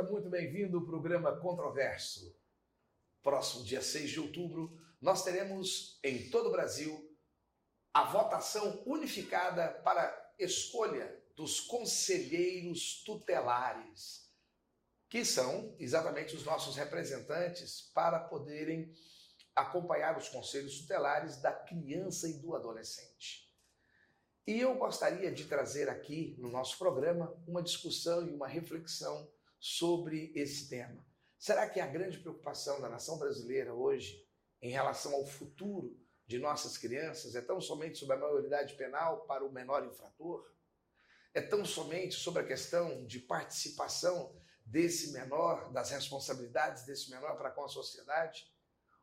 seja muito bem-vindo ao programa Controverso. Próximo dia 6 de outubro, nós teremos em todo o Brasil a votação unificada para escolha dos conselheiros tutelares, que são exatamente os nossos representantes para poderem acompanhar os conselhos tutelares da criança e do adolescente. E eu gostaria de trazer aqui no nosso programa uma discussão e uma reflexão sobre esse tema. Será que a grande preocupação da nação brasileira hoje em relação ao futuro de nossas crianças é tão somente sobre a maioridade penal para o menor infrator? É tão somente sobre a questão de participação desse menor, das responsabilidades desse menor para com a sociedade?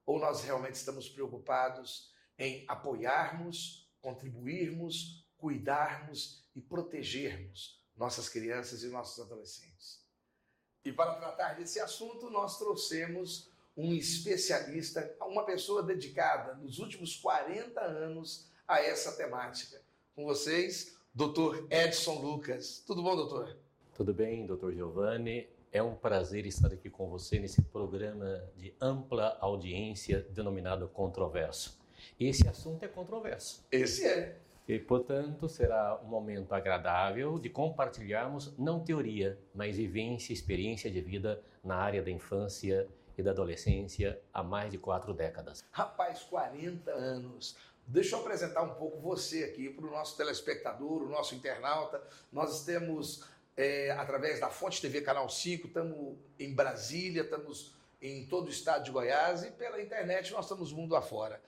Ou nós realmente estamos preocupados em apoiarmos, contribuirmos, cuidarmos e protegermos nossas crianças e nossos adolescentes. E para tratar desse assunto, nós trouxemos um especialista, uma pessoa dedicada nos últimos 40 anos a essa temática. Com vocês, Dr. Edson Lucas. Tudo bom, doutor? Tudo bem, doutor Giovanni. É um prazer estar aqui com você nesse programa de ampla audiência denominado Controverso. Esse assunto é controverso. Esse é. E, portanto, será um momento agradável de compartilharmos não teoria, mas vivência experiência de vida na área da infância e da adolescência há mais de quatro décadas. Rapaz, 40 anos. Deixa eu apresentar um pouco você aqui para o nosso telespectador, o nosso internauta. Nós temos, é, através da Fonte TV Canal 5, estamos em Brasília, estamos em todo o estado de Goiás e pela internet nós estamos mundo afora.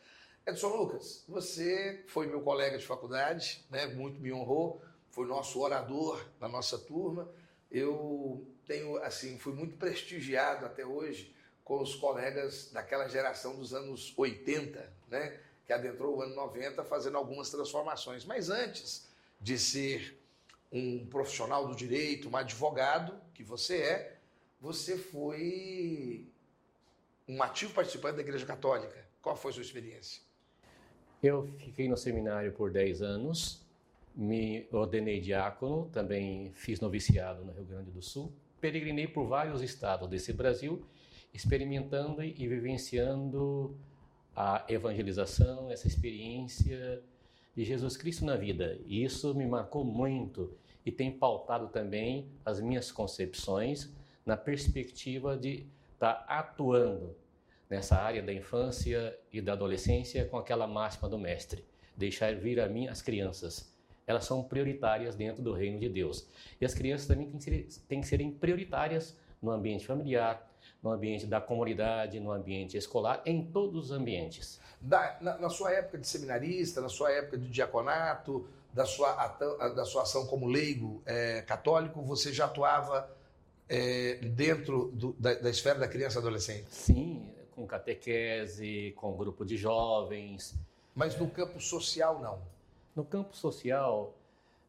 Edson Lucas, você foi meu colega de faculdade, né? muito me honrou, foi nosso orador na nossa turma. Eu tenho, assim, fui muito prestigiado até hoje com os colegas daquela geração dos anos 80, né? que adentrou o ano 90 fazendo algumas transformações. Mas antes de ser um profissional do direito, um advogado, que você é, você foi um ativo participante da Igreja Católica. Qual foi a sua experiência? Eu fiquei no seminário por 10 anos, me ordenei diácono, também fiz noviciado no Rio Grande do Sul, peregrinei por vários estados desse Brasil, experimentando e vivenciando a evangelização, essa experiência de Jesus Cristo na vida. E isso me marcou muito e tem pautado também as minhas concepções na perspectiva de estar tá atuando nessa área da infância e da adolescência com aquela máxima do mestre: deixar vir a mim as crianças. Elas são prioritárias dentro do reino de Deus. E as crianças também têm que, ser, têm que serem prioritárias no ambiente familiar, no ambiente da comunidade, no ambiente escolar, em todos os ambientes. Da, na, na, sua época de seminarista, na sua época de diaconato, da sua, da sua ação como leigo é, católico, você já atuava é, dentro do, da, da, esfera da criança e adolescente? Sim, com catequese, com grupo de jovens. Mas no campo social, não? No campo social,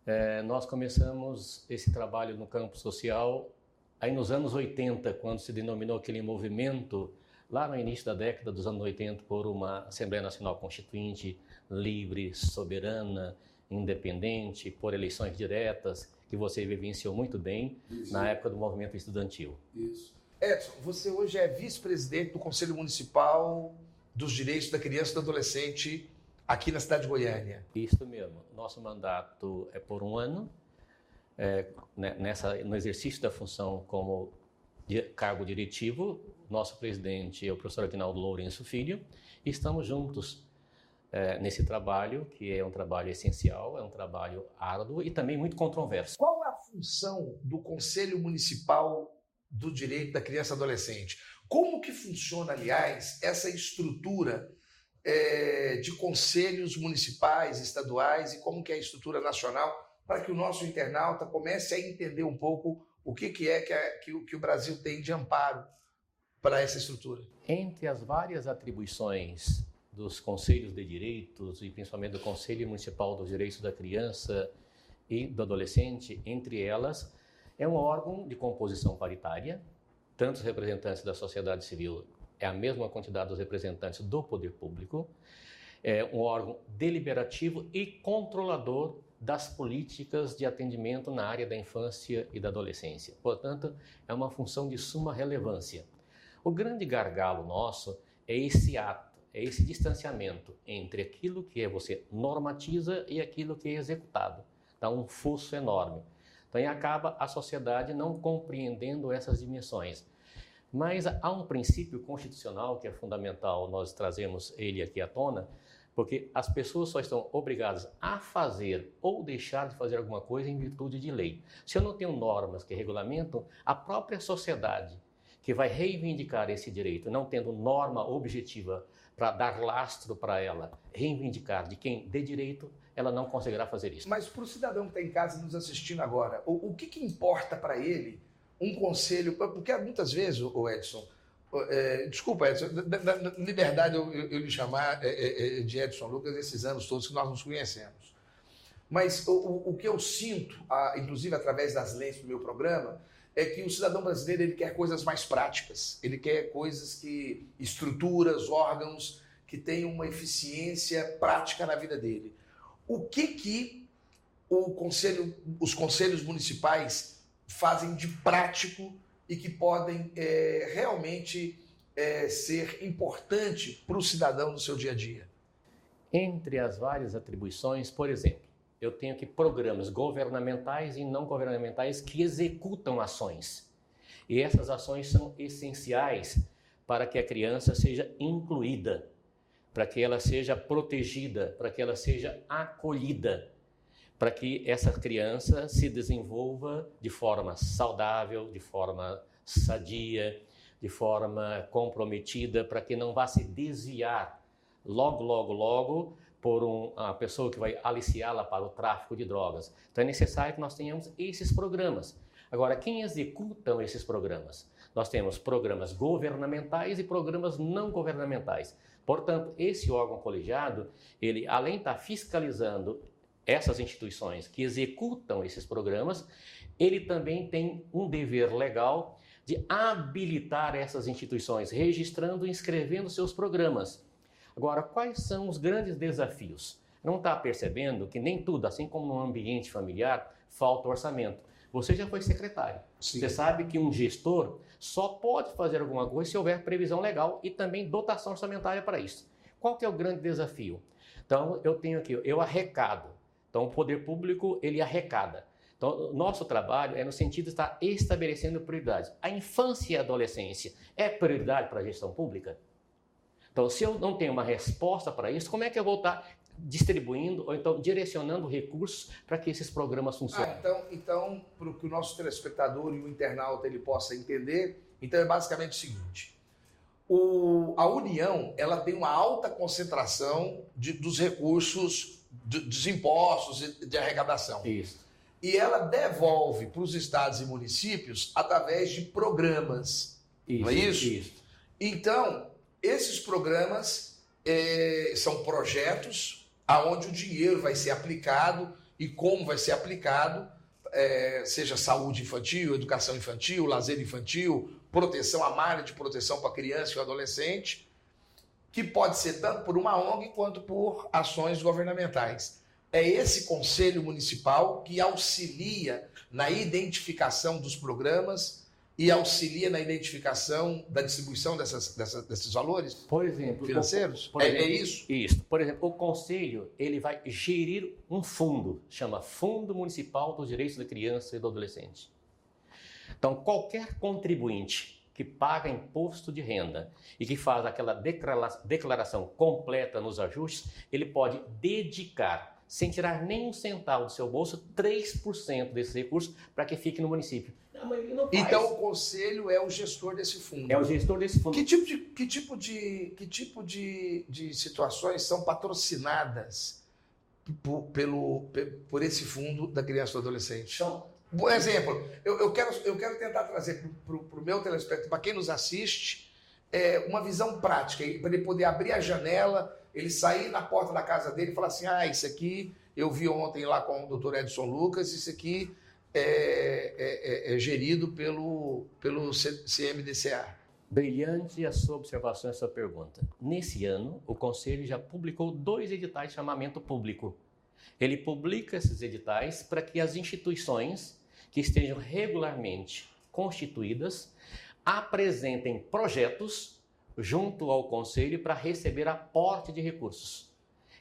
é, nós começamos esse trabalho no campo social aí nos anos 80, quando se denominou aquele movimento, lá no início da década dos anos 80, por uma Assembleia Nacional Constituinte livre, soberana, independente, por eleições diretas, que você vivenciou muito bem Isso. na época do movimento estudantil. Isso. Edson, você hoje é vice-presidente do Conselho Municipal dos Direitos da Criança e do Adolescente aqui na cidade de Goiânia. Isso mesmo. Nosso mandato é por um ano. É, né, nessa, no exercício da função como cargo diretivo, nosso presidente é o professor Adinaldo Lourenço Filho, e estamos juntos é, nesse trabalho, que é um trabalho essencial, é um trabalho árduo e também muito controverso. Qual é a função do Conselho Municipal do direito da criança e adolescente. Como que funciona, aliás, essa estrutura é, de conselhos municipais, estaduais e como que é a estrutura nacional para que o nosso internauta comece a entender um pouco o que, que é que, é, que, que o Brasil tem de amparo para essa estrutura? Entre as várias atribuições dos conselhos de direitos e principalmente do Conselho Municipal dos Direitos da Criança e do Adolescente, entre elas é um órgão de composição paritária, tanto os representantes da sociedade civil é a mesma quantidade dos representantes do poder público, é um órgão deliberativo e controlador das políticas de atendimento na área da infância e da adolescência. Portanto, é uma função de suma relevância. O grande gargalo nosso é esse ato, é esse distanciamento entre aquilo que você normatiza e aquilo que é executado. Dá um fosso enorme. Então, acaba a sociedade não compreendendo essas dimensões. Mas há um princípio constitucional que é fundamental, nós trazemos ele aqui à tona, porque as pessoas só estão obrigadas a fazer ou deixar de fazer alguma coisa em virtude de lei. Se eu não tenho normas que regulamentam, a própria sociedade que vai reivindicar esse direito, não tendo norma objetiva para dar lastro para ela, reivindicar de quem dê direito, ela não conseguirá fazer isso. Mas para o cidadão que está em casa nos assistindo agora, o, o que, que importa para ele um conselho? Porque muitas vezes, o Edson, é, desculpa, Edson, na liberdade eu, eu, eu, lhe chamar é, é, é, de Edson Lucas esses anos todos que nós nos conhecemos. Mas o, o, o que eu sinto, a, inclusive através das lentes do meu programa, é que o cidadão brasileiro ele quer coisas mais práticas. Ele quer coisas que estruturas, órgãos que tenham uma eficiência prática na vida dele. O que que o conselho, os conselhos municipais fazem de prático e que podem é, realmente é, ser importante para o cidadão no seu dia a dia? Entre as várias atribuições, por exemplo, eu tenho aqui programas governamentais e não governamentais que executam ações. E essas ações são essenciais para que a criança seja incluída, para que ela seja protegida, para que ela seja acolhida para que essa criança se desenvolva de forma saudável, de forma sadia, de forma comprometida, para que não vá se desviar logo, logo, logo por um, uma pessoa que vai aliciá-la para o tráfico de drogas. Então é necessário que nós tenhamos esses programas. Agora, quem executam esses programas? Nós temos programas governamentais e programas não governamentais. Portanto, esse órgão colegiado, ele além de estar fiscalizando essas instituições que executam esses programas, ele também tem um dever legal de habilitar essas instituições, registrando e inscrevendo seus programas. Agora, quais são os grandes desafios? Não está percebendo que nem tudo, assim como no ambiente familiar, falta orçamento. Você já foi secretário. Sim. Você sabe que um gestor só pode fazer alguma coisa se houver previsão legal e também dotação orçamentária para isso. Qual que é o grande desafio? Então, eu tenho aqui, eu arrecado então, o poder público, ele arrecada. Então, nosso trabalho é no sentido de estar estabelecendo prioridades. A infância e a adolescência é prioridade para a gestão pública? Então, se eu não tenho uma resposta para isso, como é que eu vou estar distribuindo ou então direcionando recursos para que esses programas funcionem? Ah, então, então para que o nosso telespectador e o internauta ele possa entender, então é basicamente o seguinte: o, a União ela tem uma alta concentração de, dos recursos dos impostos e de arrecadação. Isso. E ela devolve para os estados e municípios através de programas. Isso, não é isso? isso. Então, esses programas é, são projetos aonde o dinheiro vai ser aplicado e como vai ser aplicado, é, seja saúde infantil, educação infantil, lazer infantil, proteção, a malha de proteção para criança e adolescente, que pode ser tanto por uma ONG quanto por ações governamentais. É esse conselho municipal que auxilia na identificação dos programas e auxilia na identificação da distribuição dessas, dessas desses valores por exemplo, financeiros? Por, por é, exemplo, é, isso? Isso. Por exemplo, o conselho ele vai gerir um fundo, chama Fundo Municipal dos Direitos da Criança e do Adolescente. Então, qualquer contribuinte que paga imposto de renda e que faz aquela declaração completa nos ajustes, ele pode dedicar, sem tirar nem um centavo do seu bolso, 3% desse recurso para que fique no município. Não, então o conselho é o gestor desse fundo. É o gestor desse fundo. Que tipo de, que tipo de, que tipo de, de situações são patrocinadas por, pelo, por esse fundo da criança e do adolescente? São por exemplo, eu, eu, quero, eu quero tentar trazer para o meu telespectador, para quem nos assiste, é, uma visão prática, para ele poder abrir a janela, ele sair na porta da casa dele e falar assim: ah, isso aqui eu vi ontem lá com o doutor Edson Lucas, isso aqui é, é, é, é gerido pelo, pelo CMDCA. Brilhante a sua observação e a sua pergunta. Nesse ano, o Conselho já publicou dois editais de chamamento público Ele publica esses editais para que as instituições que estejam regularmente constituídas apresentem projetos junto ao conselho para receber aporte de recursos.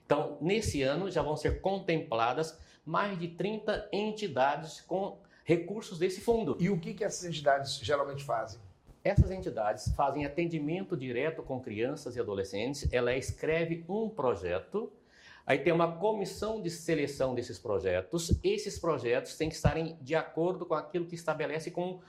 Então, nesse ano já vão ser contempladas mais de 30 entidades com recursos desse fundo. E o que, que essas entidades geralmente fazem? Essas entidades fazem atendimento direto com crianças e adolescentes. Ela escreve um projeto, aí tem uma comissão de seleção desses projetos. Esses projetos têm que estarem de acordo com aquilo que estabelece como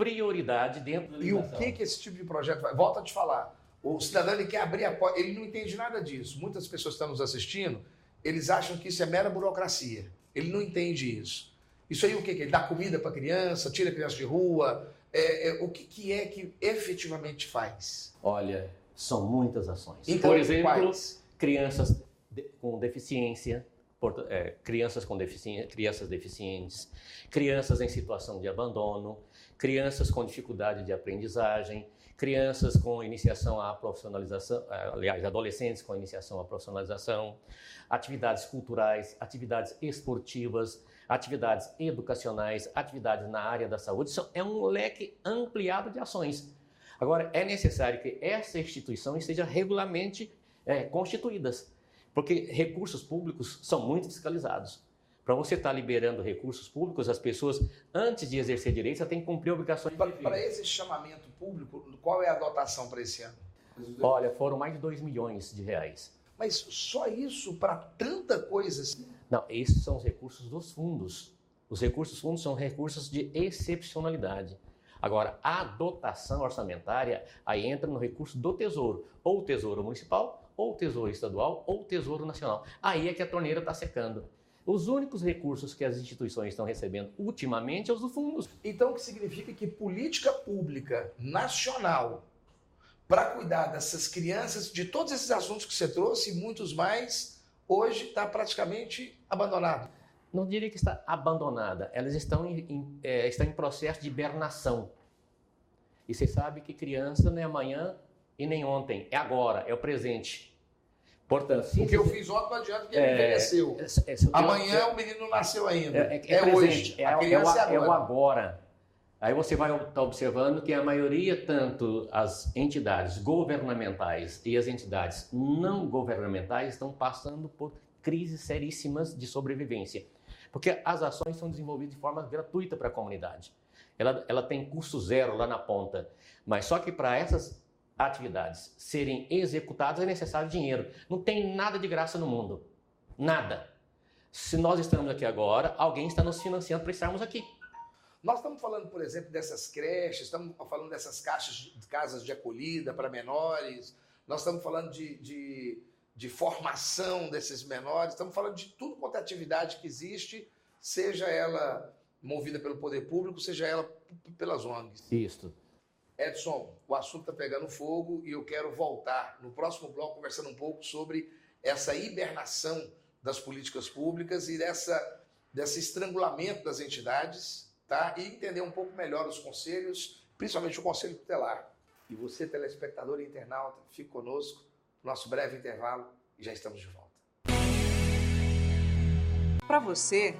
prioridade dentro da E o que, que esse tipo de projeto vai? Volta a te falar. O cidadão ele quer abrir a porta, ele não entende nada disso. Muitas pessoas que estão nos assistindo, eles acham que isso é mera burocracia. Ele não entende isso. Isso aí o que? Ele dá comida para a criança, tira a criança de rua, é, é, o que, que, é que efetivamente faz? Olha, são muitas ações. Então, Por exemplo, quais? crianças de, com deficiência, é, crianças com deficiência, crianças deficientes, crianças em situação de abandono, crianças com dificuldade de aprendizagem, crianças com iniciação à profissionalização, aliás, adolescentes com iniciação à profissionalização, atividades culturais, atividades esportivas, atividades educacionais, atividades na área da saúde. Isso é um leque ampliado de ações. Agora, é necessário que essa instituição esteja regularmente é, constituídas, porque recursos públicos são muito fiscalizados. Para você estar liberando recursos públicos, as pessoas, antes de exercer direitos, têm que cumprir obrigações. Para esse chamamento público, qual é a dotação para esse ano? Olha, foram mais de 2 milhões de reais. Mas só isso para tanta coisa assim? Não, esses são os recursos dos fundos. Os recursos dos fundos são recursos de excepcionalidade. Agora, a dotação orçamentária aí entra no recurso do Tesouro, ou Tesouro Municipal, ou Tesouro Estadual, ou Tesouro Nacional. Aí é que a torneira está secando. Os únicos recursos que as instituições estão recebendo ultimamente são os dos fundos. Então, o que significa que política pública nacional para cuidar dessas crianças, de todos esses assuntos que você trouxe e muitos mais, hoje está praticamente abandonado. Não diria que está abandonada, elas estão em, em, é, estão em processo de hibernação. E você sabe que criança não é amanhã e nem ontem, é agora, é o presente. Portanto, o que eu fiz ontem não adianta porque ele é, envelheceu. É, é, Amanhã eu, o menino não nasceu ainda. É, é hoje. É, o, é, o agora. Aí você vai estar observando que a maioria, tanto as entidades governamentais e as entidades não governamentais, estão passando por crises seríssimas de sobrevivência. Porque as ações são desenvolvidas de forma gratuita para a comunidade. Ela, ela tem custo zero lá na ponta. Mas só que para essas atividades serem executadas é necessário dinheiro. Não tem nada de graça no mundo. Nada. Se nós estamos aqui agora, alguém está nos financiando para estarmos aqui. Nós estamos falando, por exemplo, dessas creches, estamos falando dessas caixas, casas de acolhida para menores, nós estamos falando de, de, de, formação desses menores, estamos falando de tudo quanto é atividade que existe, seja ela movida pelo poder público, seja ela pelas ONGs. Isso. Edson, o assunto está pegando fogo e eu quero voltar no próximo bloco conversando um pouco sobre essa hibernação das políticas públicas e dessa, desse estrangulamento das entidades tá? e entender um pouco melhor os conselhos, principalmente o Conselho Tutelar. E você, telespectador e internauta, fique conosco, nosso breve intervalo e já estamos de volta. Para você,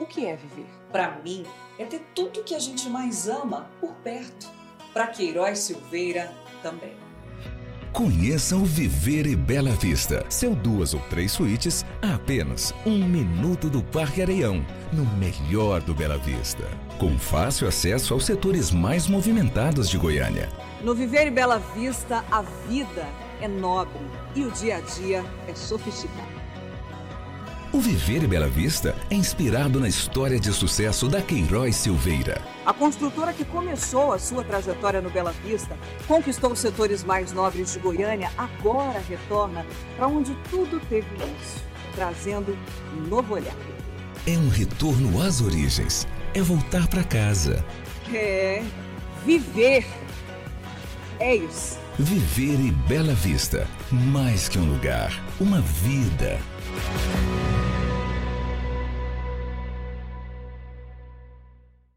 o que é viver? Para mim, é ter tudo que a gente mais ama por perto. Para Queiroz Silveira, também. Conheça o Viver e Bela Vista. Seu duas ou três suítes a apenas um minuto do Parque Areião, no melhor do Bela Vista. Com fácil acesso aos setores mais movimentados de Goiânia. No Viver e Bela Vista, a vida é nobre e o dia a dia é sofisticado. O Viver e Bela Vista é inspirado na história de sucesso da Queiroz Silveira. A construtora que começou a sua trajetória no Bela Vista, conquistou os setores mais nobres de Goiânia, agora retorna para onde tudo teve início, trazendo um novo olhar. É um retorno às origens, é voltar para casa. É viver. É isso. Viver e Bela Vista, mais que um lugar, uma vida.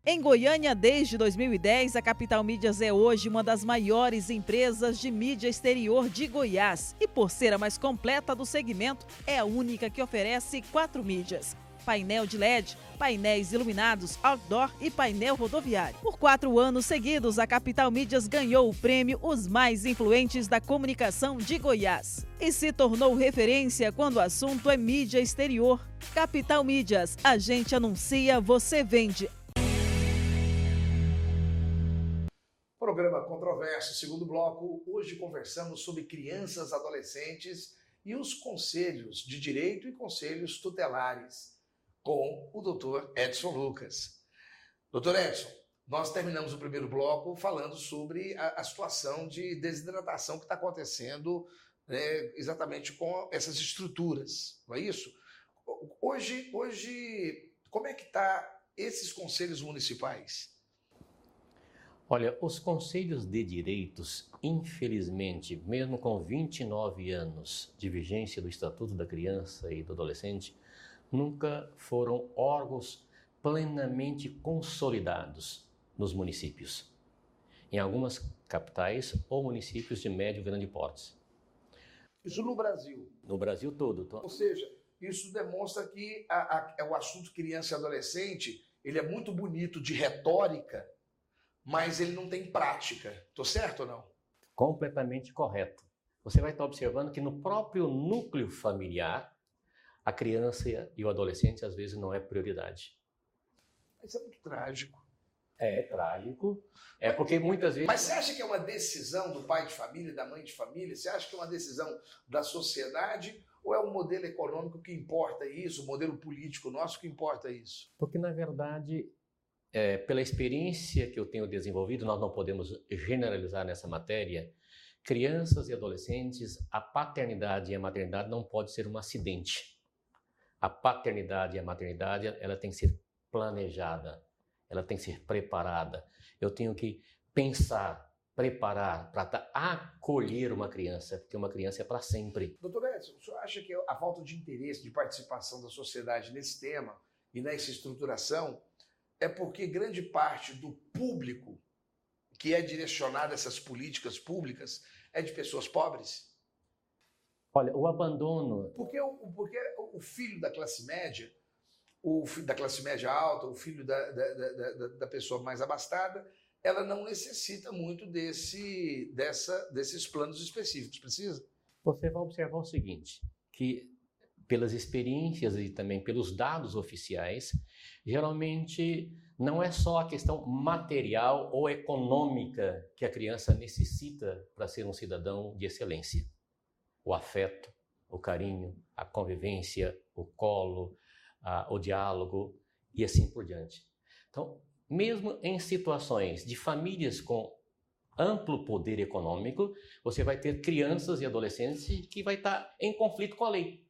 Em Goiânia, desde 2010, a Capital Mídias é hoje uma das maiores empresas de mídia exterior de Goiás e, por ser a mais completa do segmento, é a única que oferece quatro mídias painel de LED, painéis iluminados, outdoor e painel rodoviário. Por quatro anos seguidos, a Capital Mídias ganhou o prêmio Os Mais Influentes da Comunicação de Goiás e se tornou referência quando o assunto é mídia exterior. Capital Mídias, a gente anuncia, você vende. Programa Controverso, segundo bloco. Hoje conversamos sobre crianças, adolescentes e os conselhos de direito e conselhos tutelares com o doutor Edson Lucas. Doutor Edson, nós terminamos o primeiro bloco falando sobre a, a situação de desidratação que está acontecendo né, exatamente com essas estruturas, não é isso? Hoje, hoje como é que está esses conselhos municipais? Olha, os conselhos de direitos, infelizmente, mesmo com 29 anos de vigência do Estatuto da Criança e do Adolescente, nunca foram órgãos plenamente consolidados nos municípios, em algumas capitais ou municípios de médio e grande porte. Isso no Brasil? No Brasil todo. Ou seja, isso demonstra que a, a, é o assunto criança e adolescente ele é muito bonito de retórica, mas ele não tem prática. Estou certo ou não? Completamente correto. Você vai estar observando que no próprio núcleo familiar a criança e o adolescente às vezes não é prioridade. Isso é muito trágico. É, é trágico. É porque muitas vezes. Mas você acha que é uma decisão do pai de família, da mãe de família? Você acha que é uma decisão da sociedade? Ou é o modelo econômico que importa isso, o modelo político nosso que importa isso? Porque, na verdade, é, pela experiência que eu tenho desenvolvido, nós não podemos generalizar nessa matéria. Crianças e adolescentes, a paternidade e a maternidade não pode ser um acidente a paternidade e a maternidade, ela tem que ser planejada, ela tem que ser preparada. Eu tenho que pensar, preparar para acolher uma criança, porque uma criança é para sempre. Doutor Edson, o senhor acha que a falta de interesse, de participação da sociedade nesse tema e nessa estruturação é porque grande parte do público que é direcionado a essas políticas públicas é de pessoas pobres? Olha, o abandono. Porque, porque o filho da classe média, o filho da classe média alta, o filho da, da, da, da pessoa mais abastada, ela não necessita muito desse, dessa, desses planos específicos. Precisa? Você vai observar o seguinte: que pelas experiências e também pelos dados oficiais, geralmente não é só a questão material ou econômica que a criança necessita para ser um cidadão de excelência o afeto, o carinho, a convivência, o colo, a, o diálogo e assim por diante. Então, mesmo em situações de famílias com amplo poder econômico, você vai ter crianças e adolescentes que vai estar em conflito com a lei.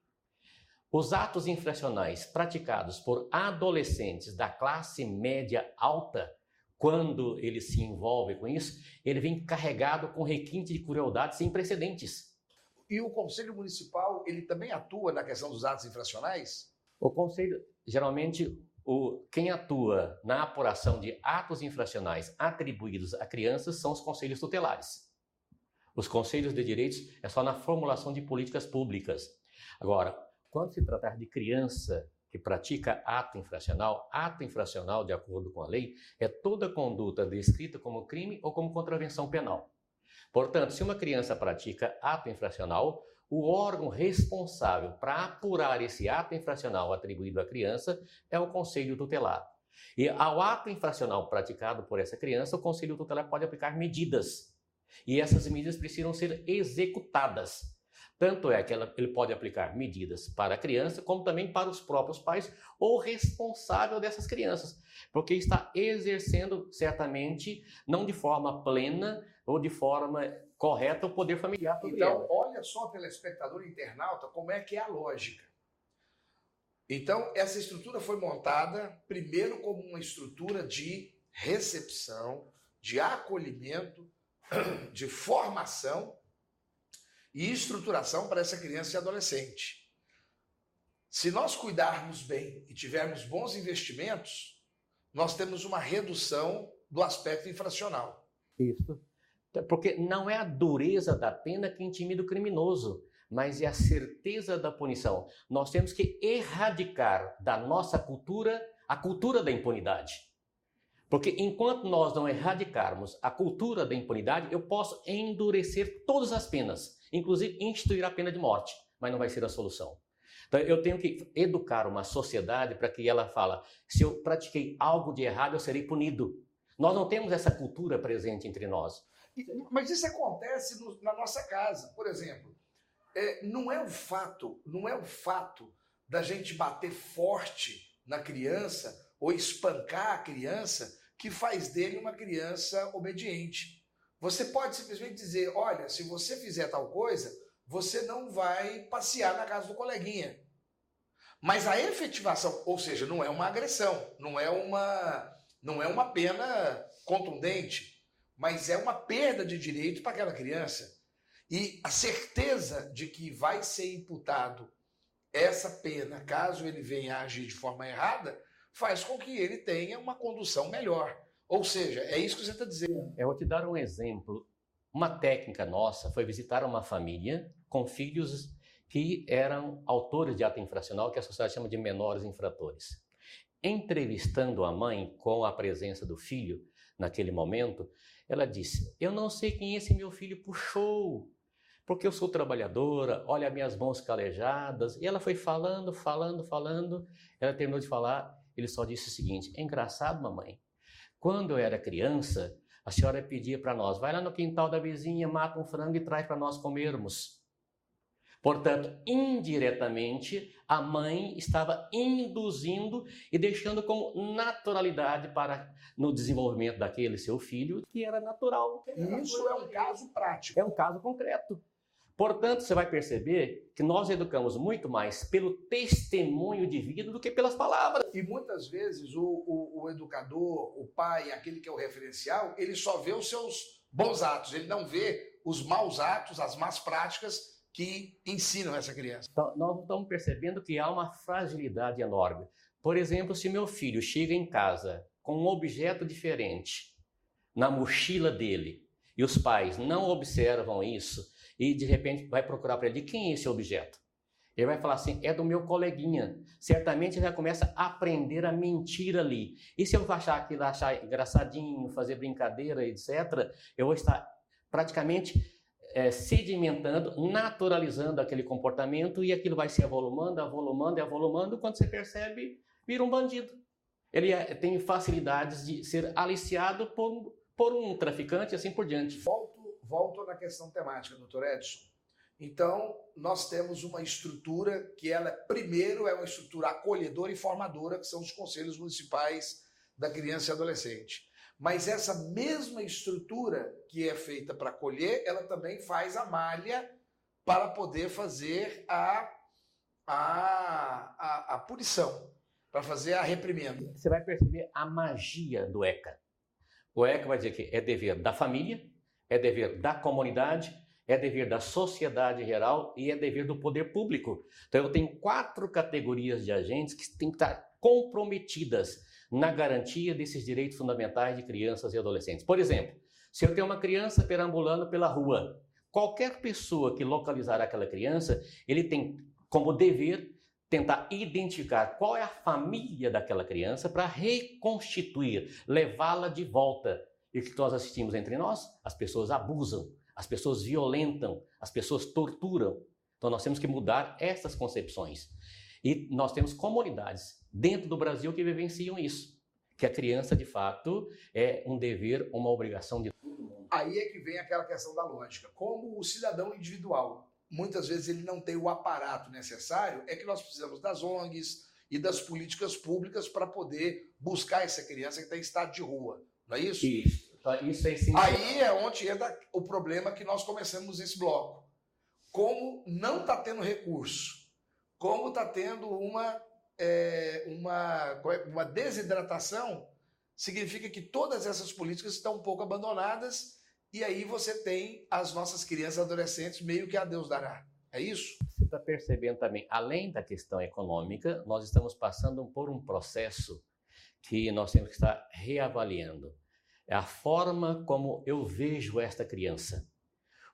Os atos infracionais praticados por adolescentes da classe média alta, quando ele se envolve com isso, ele vem carregado com requinte de crueldade sem precedentes. E o Conselho Municipal, ele também atua na questão dos atos infracionais? O Conselho, geralmente, o, quem atua na apuração de atos infracionais atribuídos a crianças são os conselhos tutelares. Os conselhos de direitos é só na formulação de políticas públicas. Agora, quando se tratar de criança que pratica ato infracional, ato infracional, de acordo com a lei, é toda conduta descrita como crime ou como contravenção penal. Portanto, se uma criança pratica ato infracional, o órgão responsável para apurar esse ato infracional atribuído à criança é o Conselho Tutelar. E ao ato infracional praticado por essa criança, o Conselho Tutelar pode aplicar medidas. E essas medidas precisam ser executadas. Tanto é que ela, ele pode aplicar medidas para a criança, como também para os próprios pais ou responsável dessas crianças, porque está exercendo certamente, não de forma plena, ou de forma correta o poder familiar. Então, olha só, telespectador internauta, como é que é a lógica. Então, essa estrutura foi montada primeiro como uma estrutura de recepção, de acolhimento, de formação e estruturação para essa criança e adolescente. Se nós cuidarmos bem e tivermos bons investimentos, nós temos uma redução do aspecto infracional. Isso. Porque não é a dureza da pena que intimida o criminoso, mas é a certeza da punição. Nós temos que erradicar da nossa cultura a cultura da impunidade. Porque enquanto nós não erradicarmos a cultura da impunidade, eu posso endurecer todas as penas, inclusive instituir a pena de morte, mas não vai ser a solução. Então eu tenho que educar uma sociedade para que ela fala: se eu pratiquei algo de errado, eu serei punido. Nós não temos essa cultura presente entre nós. Mas isso acontece no, na nossa casa, por exemplo. É, não é o fato, não é o fato da gente bater forte na criança ou espancar a criança que faz dele uma criança obediente. Você pode simplesmente dizer: olha, se você fizer tal coisa, você não vai passear na casa do coleguinha. Mas a efetivação, ou seja, não é uma agressão, não é uma, não é uma pena contundente, mas é uma perda de direito para aquela criança. E a certeza de que vai ser imputado essa pena, caso ele venha agir de forma errada, faz com que ele tenha uma condução melhor. Ou seja, é isso que você está dizendo. Eu vou te dar um exemplo. Uma técnica nossa foi visitar uma família com filhos que eram autores de ato infracional, que a sociedade chama de menores infratores. Entrevistando a mãe com a presença do filho naquele momento, ela disse: Eu não sei quem esse meu filho puxou, porque eu sou trabalhadora, olha minhas mãos calejadas. E ela foi falando, falando, falando. Ela terminou de falar, ele só disse o seguinte: É engraçado, mamãe. Quando eu era criança, a senhora pedia para nós: vai lá no quintal da vizinha, mata um frango e traz para nós comermos. Portanto, indiretamente, a mãe estava induzindo e deixando como naturalidade para no desenvolvimento daquele seu filho, que era natural. Isso é um caso prático. É um caso concreto. Portanto, você vai perceber que nós educamos muito mais pelo testemunho de vida do que pelas palavras. E muitas vezes o, o, o, educador, o pai, aquele que é o referencial, ele só vê os seus bons atos, ele não vê os maus atos, as más práticas que ensinam essa criança. Então, nós estamos percebendo que há uma fragilidade enorme. Por exemplo, se meu filho chega em casa com um objeto diferente na mochila dele e os pais não observam isso, e de repente vai procurar para ele quem é esse objeto. Ele vai falar assim: é do meu coleguinha. Certamente ele já começa a aprender a mentir ali. E se eu achar aquilo, achar engraçadinho, fazer brincadeira, etc., eu vou estar praticamente é, sedimentando, naturalizando aquele comportamento e aquilo vai se avolumando, avolumando, avolumando. Quando você percebe, vira um bandido. Ele é, tem facilidades de ser aliciado por, por um traficante e assim por diante. Volto volto na questão temática, doutor Edson. Então, nós temos uma estrutura que ela, primeiro, é uma estrutura acolhedora e formadora, que são os conselhos municipais da criança e adolescente. Mas essa mesma estrutura que é feita para acolher, ela também faz a malha para poder fazer a, a, a, a punição, para fazer a reprimenda. Você vai perceber a magia do ECA. O ECA vai dizer que é dever da família, é dever da comunidade, é dever da sociedade geral e é dever do poder público. Então eu tenho quatro categorias de agentes que têm que estar comprometidas na garantia desses direitos fundamentais de crianças e adolescentes. Por exemplo, se eu tenho uma criança perambulando pela rua, qualquer pessoa que localizar aquela criança, ele tem como dever tentar identificar qual é a família daquela criança para reconstituir, levá-la de volta e o que nós assistimos entre nós? As pessoas abusam, as pessoas violentam, as pessoas torturam. Então nós temos que mudar essas concepções. E nós temos comunidades dentro do Brasil que vivenciam isso. Que a criança, de fato, é um dever, uma obrigação de todo mundo. Aí é que vem aquela questão da lógica. Como o cidadão individual, muitas vezes ele não tem o aparato necessário, é que nós precisamos das ONGs e das políticas públicas para poder buscar essa criança que está em estado de rua. Não é isso? Isso. Então, isso é essencial. Aí é onde entra o problema que nós começamos esse bloco. Como não está tendo recurso, como está tendo uma, é, uma, é, uma desidratação, significa que todas essas políticas estão um pouco abandonadas e aí você tem as nossas crianças e adolescentes meio que a Deus dará. É isso? Você está percebendo também, além da questão econômica, nós estamos passando por um processo que nós temos que estar reavaliando. É a forma como eu vejo esta criança.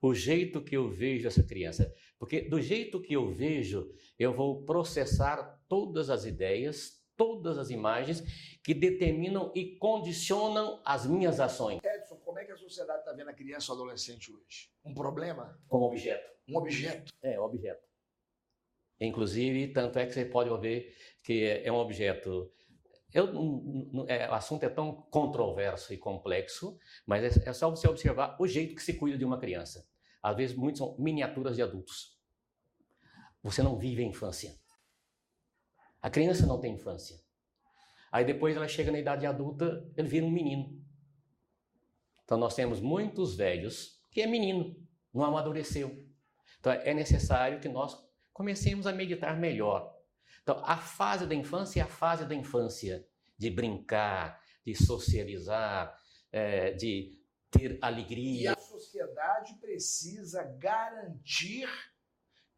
O jeito que eu vejo essa criança. Porque do jeito que eu vejo, eu vou processar todas as ideias, todas as imagens que determinam e condicionam as minhas ações. Edson, como é que a sociedade está vendo a criança ou adolescente hoje? Um problema? Como objeto. Um objeto? É, objeto. Inclusive, tanto é que você pode ver que é um objeto. Eu, é, o assunto é tão controverso e complexo, mas é, é só você observar o jeito que se cuida de uma criança. Às vezes, muitos são miniaturas de adultos. Você não vive a infância. A criança não tem infância. Aí depois ela chega na idade adulta, ele vira um menino. Então nós temos muitos velhos que é menino, não amadureceu. Então é necessário que nós comecemos a meditar melhor. Então, a fase da infância é a fase da infância, de brincar, de socializar, é, de ter alegria. E a sociedade precisa garantir,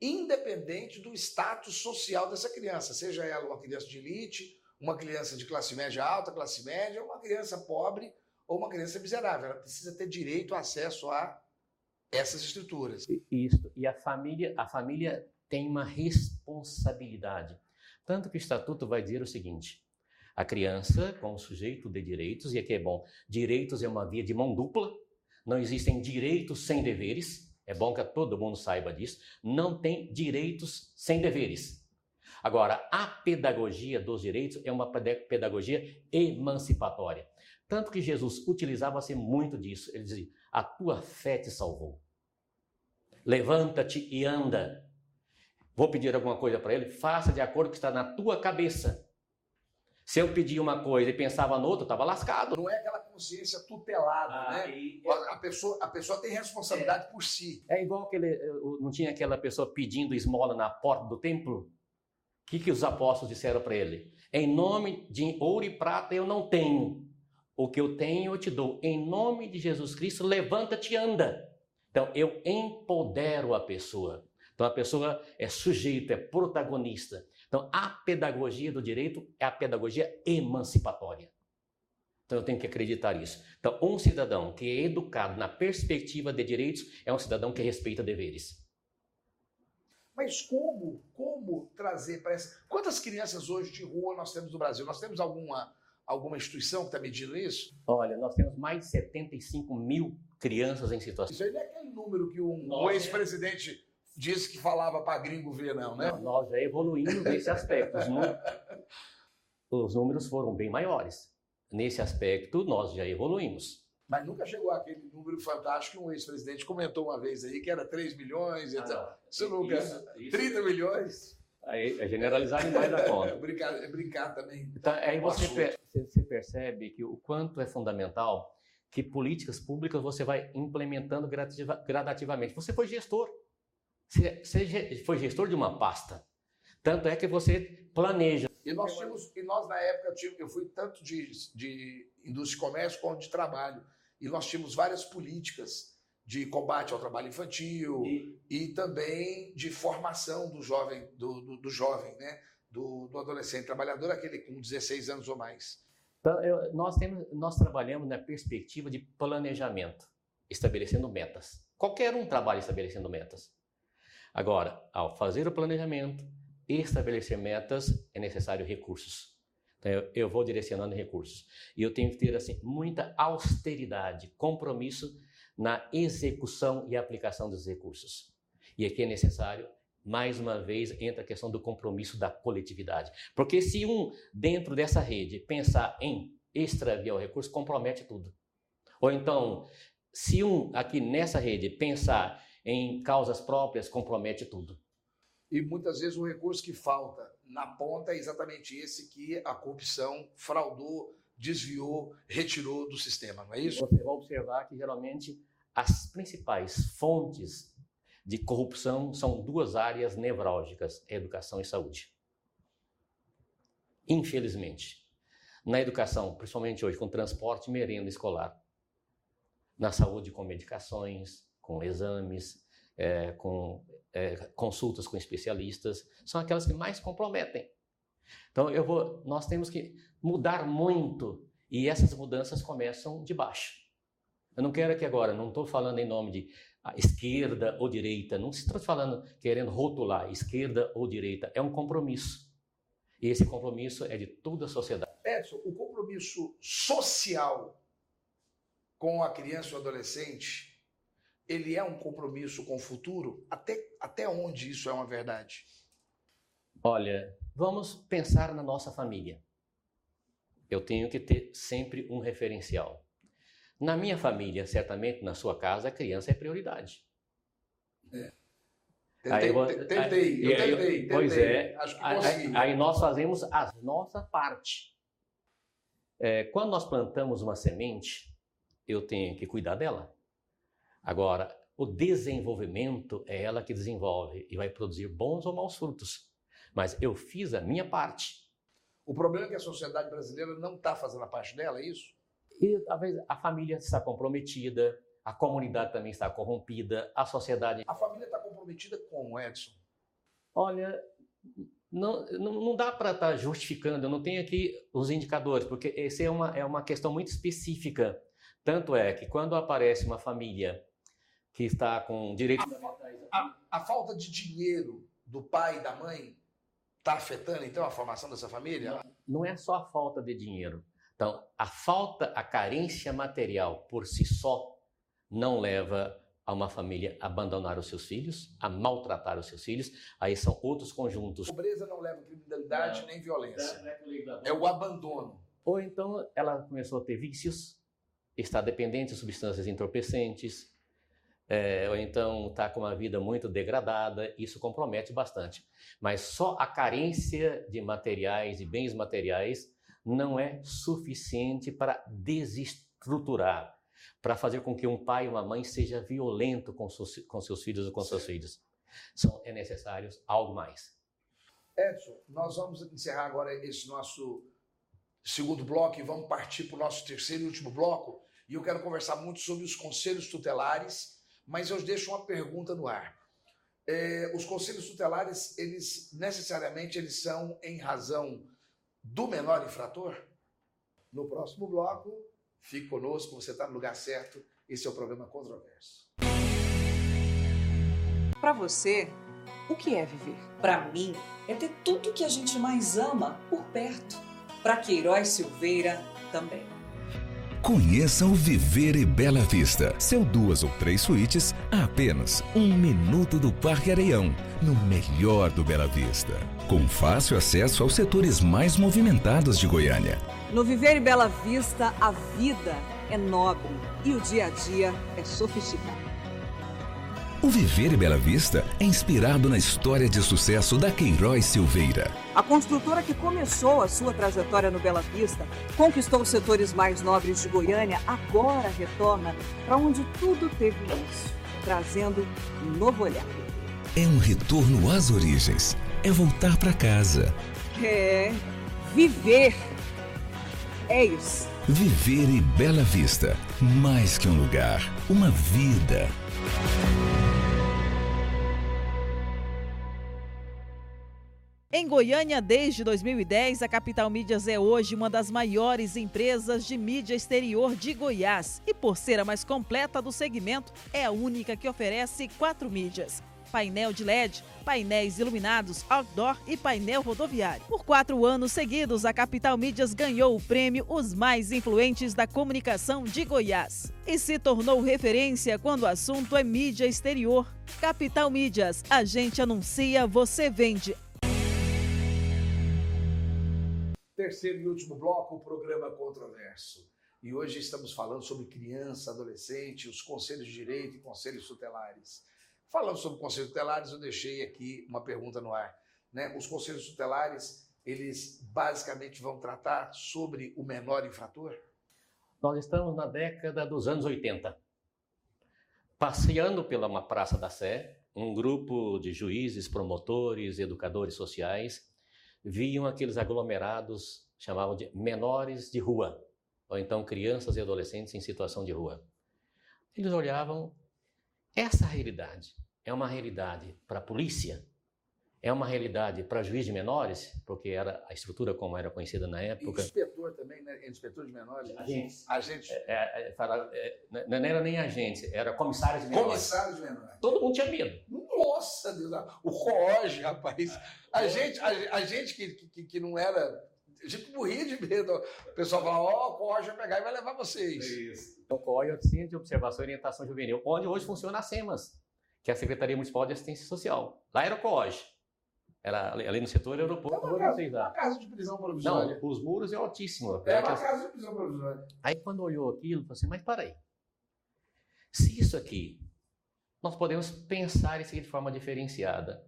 independente do status social dessa criança, seja ela uma criança de elite, uma criança de classe média alta, classe média, uma criança pobre ou uma criança miserável. Ela precisa ter direito, acesso a essas estruturas. Isso. E a família, a família tem uma responsabilidade. Tanto que o estatuto vai dizer o seguinte: a criança, como sujeito de direitos, e aqui é bom, direitos é uma via de mão dupla, não existem direitos sem deveres, é bom que todo mundo saiba disso, não tem direitos sem deveres. Agora, a pedagogia dos direitos é uma pedagogia emancipatória. Tanto que Jesus utilizava-se muito disso. Ele dizia: A tua fé te salvou. Levanta-te e anda vou pedir alguma coisa para ele, faça de acordo com o que está na tua cabeça. Se eu pedir uma coisa e pensava no outro, estava lascado. Não é aquela consciência tutelada, ah, né? E... A, pessoa, a pessoa tem responsabilidade é, por si. É igual aquele. Não tinha aquela pessoa pedindo esmola na porta do templo? O que, que os apóstolos disseram para ele? Em nome de ouro e prata eu não tenho. O que eu tenho eu te dou. Em nome de Jesus Cristo, levanta-te e anda. Então eu empodero a pessoa. Então a pessoa é sujeito, é protagonista. Então a pedagogia do direito é a pedagogia emancipatória. Então eu tenho que acreditar nisso. Então um cidadão que é educado na perspectiva de direitos é um cidadão que respeita deveres. Mas como, como trazer para essa... Quantas crianças hoje de rua nós temos no Brasil? Nós temos alguma, alguma instituição que está medindo isso? Olha, nós temos mais de 75 mil crianças em situação. Isso aí não é aquele número que um, um ex-presidente disse que falava para gringo ver, não, né? Nós já evoluímos nesse aspecto. Os, números, os números foram bem maiores. Nesse aspecto, nós já evoluímos. Mas nunca chegou aquele número fantástico que um ex-presidente comentou uma vez aí, que era 3 milhões, etc. Ah, isso nunca. Isso, isso, 30 milhões. Aí é generalizar demais da conta. é, brincar, é brincar também. Então, aí você, per, você percebe que o quanto é fundamental que políticas públicas você vai implementando gradativamente. Você foi gestor. Você foi gestor de uma pasta. Tanto é que você planeja. E nós tínhamos, e nós na época, eu fui tanto de, de indústria e comércio quanto de trabalho. E nós tínhamos várias políticas de combate ao trabalho infantil e, e também de formação do jovem, do, do, do jovem, né? Do, do, adolescente trabalhador, aquele com 16 anos ou mais. Então, eu, nós, temos, nós trabalhamos na perspectiva de planejamento, estabelecendo metas. Qualquer um trabalha estabelecendo metas. Agora, ao fazer o planejamento, estabelecer metas, é necessário recursos. Então, eu, eu vou direcionando recursos. E eu tenho que ter, assim, muita austeridade, compromisso na execução e aplicação dos recursos. E aqui é necessário, mais uma vez, entra a questão do compromisso da coletividade. Porque se um, dentro dessa rede, pensar em extraviar o recurso, compromete tudo. Ou então, se um aqui nessa rede pensar em causas próprias compromete tudo. E muitas vezes o recurso que falta na ponta é exatamente esse que a corrupção fraudou, desviou, retirou do sistema, não é isso? Você vai observar que geralmente as principais fontes de corrupção são duas áreas nevrálgicas: educação e saúde. Infelizmente, na educação, principalmente hoje com transporte e merenda escolar, na saúde com medicações, com exames, é, com é, consultas com especialistas, são aquelas que mais comprometem. Então eu vou, nós temos que mudar muito e essas mudanças começam de baixo. Eu não quero aqui agora, não estou falando em nome de esquerda ou direita, não estou falando querendo rotular esquerda ou direita, é um compromisso. E esse compromisso é de toda a sociedade. Edson, o compromisso social com a criança ou adolescente, ele é um compromisso com o futuro? Até, até onde isso é uma verdade? Olha, vamos pensar na nossa família. Eu tenho que ter sempre um referencial. Na minha família, certamente na sua casa, a criança é prioridade. É. Tentei, aí, tentei, eu aí, tentei, tentei, Pois é, acho que. Aí, aí nós fazemos a nossa parte. É, quando nós plantamos uma semente, eu tenho que cuidar dela. Agora, o desenvolvimento é ela que desenvolve e vai produzir bons ou maus frutos. Mas eu fiz a minha parte. O problema é que a sociedade brasileira não está fazendo a parte dela, é isso? E talvez a família está comprometida, a comunidade também está corrompida, a sociedade. A família está comprometida como, Edson? Olha, não, não, não dá para estar tá justificando, eu não tenho aqui os indicadores, porque essa é uma, é uma questão muito específica. Tanto é que quando aparece uma família que está com direito. A, a, a falta de dinheiro do pai e da mãe está afetando então a formação dessa família? Não, não é só a falta de dinheiro. Então, a falta, a carência material por si só não leva a uma família a abandonar os seus filhos, a maltratar os seus filhos. Aí são outros conjuntos. A pobreza não leva criminalidade não, nem violência. É, é o abandono. Ou então ela começou a ter vícios, está dependente de substâncias entorpecentes, é, ou então está com uma vida muito degradada, isso compromete bastante. Mas só a carência de materiais e bens materiais não é suficiente para desestruturar, para fazer com que um pai e uma mãe seja violento com, seus, com seus filhos ou com seus filhos. São, é necessário algo mais. Edson, nós vamos encerrar agora esse nosso segundo bloco e vamos partir para o nosso terceiro e último bloco. E eu quero conversar muito sobre os conselhos tutelares, mas eu deixo uma pergunta no ar. É, os conselhos tutelares, eles necessariamente eles são em razão do menor infrator? No próximo bloco, fique conosco, você está no lugar certo. Esse é o programa Controverso. Para você, o que é viver? Para mim, é ter tudo que a gente mais ama por perto. Para Queiroz Silveira, também. Conheça o Viver e Bela Vista. Seu duas ou três suítes a apenas um minuto do Parque Areião, no melhor do Bela Vista. Com fácil acesso aos setores mais movimentados de Goiânia. No Viver e Bela Vista, a vida é nobre e o dia a dia é sofisticado. O Viver e Bela Vista é inspirado na história de sucesso da Queiroz Silveira. A construtora que começou a sua trajetória no Bela Vista, conquistou os setores mais nobres de Goiânia, agora retorna para onde tudo teve início, trazendo um novo olhar. É um retorno às origens, é voltar para casa. É viver. É isso. Viver e Bela Vista, mais que um lugar, uma vida. Em Goiânia, desde 2010, a Capital Mídias é hoje uma das maiores empresas de mídia exterior de Goiás e, por ser a mais completa do segmento, é a única que oferece quatro mídias painel de LED, painéis iluminados, outdoor e painel rodoviário. Por quatro anos seguidos, a Capital Mídias ganhou o prêmio Os Mais Influentes da Comunicação de Goiás e se tornou referência quando o assunto é mídia exterior. Capital Mídias, a gente anuncia, você vende. Terceiro e último bloco, o programa Controverso. E hoje estamos falando sobre criança, adolescente, os conselhos de direito e conselhos tutelares. Falando sobre conselhos tutelares, eu deixei aqui uma pergunta no ar. Né? Os conselhos tutelares, eles basicamente vão tratar sobre o menor infrator? Nós estamos na década dos anos 80. Passeando pela uma Praça da Sé, um grupo de juízes, promotores, educadores sociais viam aqueles aglomerados, chamavam de menores de rua, ou então crianças e adolescentes em situação de rua. Eles olhavam, essa realidade é uma realidade para a polícia, é uma realidade para juiz de menores, porque era a estrutura como era conhecida na época. E inspetor também, né? Inspetor de menores. Agentes. Agente. É, é, é, não era nem agente, era comissário de menores. Comissário de menores. Todo mundo tinha medo. Nossa Deus, o COOG, rapaz. A gente, a, a gente que, que, que não era a gente morria de medo. O pessoal fala, ó, oh, o COI vai pegar e vai levar vocês. Isso. O COI é o Centro de Observação e Orientação Juvenil, onde hoje funciona a SEMAS, que é a Secretaria Municipal de Assistência Social. Lá era o COI. Era ali no setor aeroporto. É uma, casa, uma casa de prisão provisória. Não, os muros é altíssimo. É, é uma casa de prisão provisória. Aí quando olhou aquilo, falou assim, mas para aí. Se isso aqui, nós podemos pensar isso de forma diferenciada.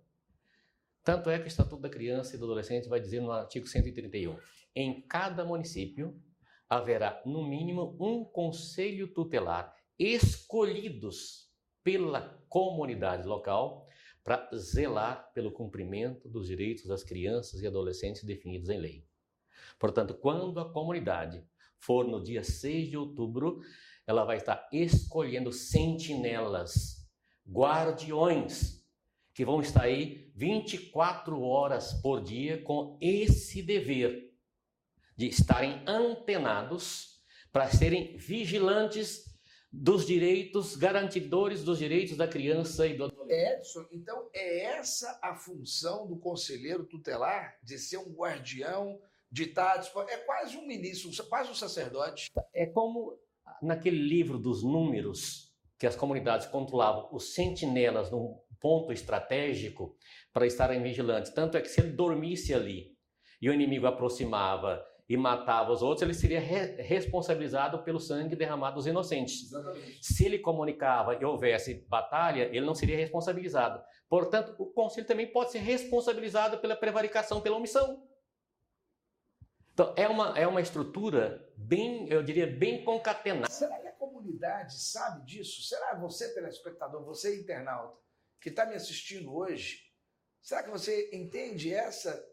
Tanto é que o Estatuto da Criança e do Adolescente vai dizer no artigo 131: em cada município haverá, no mínimo, um conselho tutelar escolhidos pela comunidade local para zelar pelo cumprimento dos direitos das crianças e adolescentes definidos em lei. Portanto, quando a comunidade for no dia 6 de outubro, ela vai estar escolhendo sentinelas, guardiões que vão estar aí 24 horas por dia com esse dever de estarem antenados para serem vigilantes dos direitos, garantidores dos direitos da criança e do adolescente. Edson, então é essa a função do conselheiro tutelar, de ser um guardião, de estar é quase um ministro, quase um sacerdote. É como naquele livro dos números que as comunidades controlavam os sentinelas no ponto estratégico para estarem vigilantes. Tanto é que se ele dormisse ali e o inimigo aproximava e matava os outros, ele seria re responsabilizado pelo sangue derramado dos inocentes. Exatamente. Se ele comunicava e houvesse batalha, ele não seria responsabilizado. Portanto, o conselho também pode ser responsabilizado pela prevaricação, pela omissão. Então, é uma, é uma estrutura bem, eu diria, bem concatenada. Comunidade sabe disso? Será você, telespectador, você, internauta, que está me assistindo hoje, será que você entende essa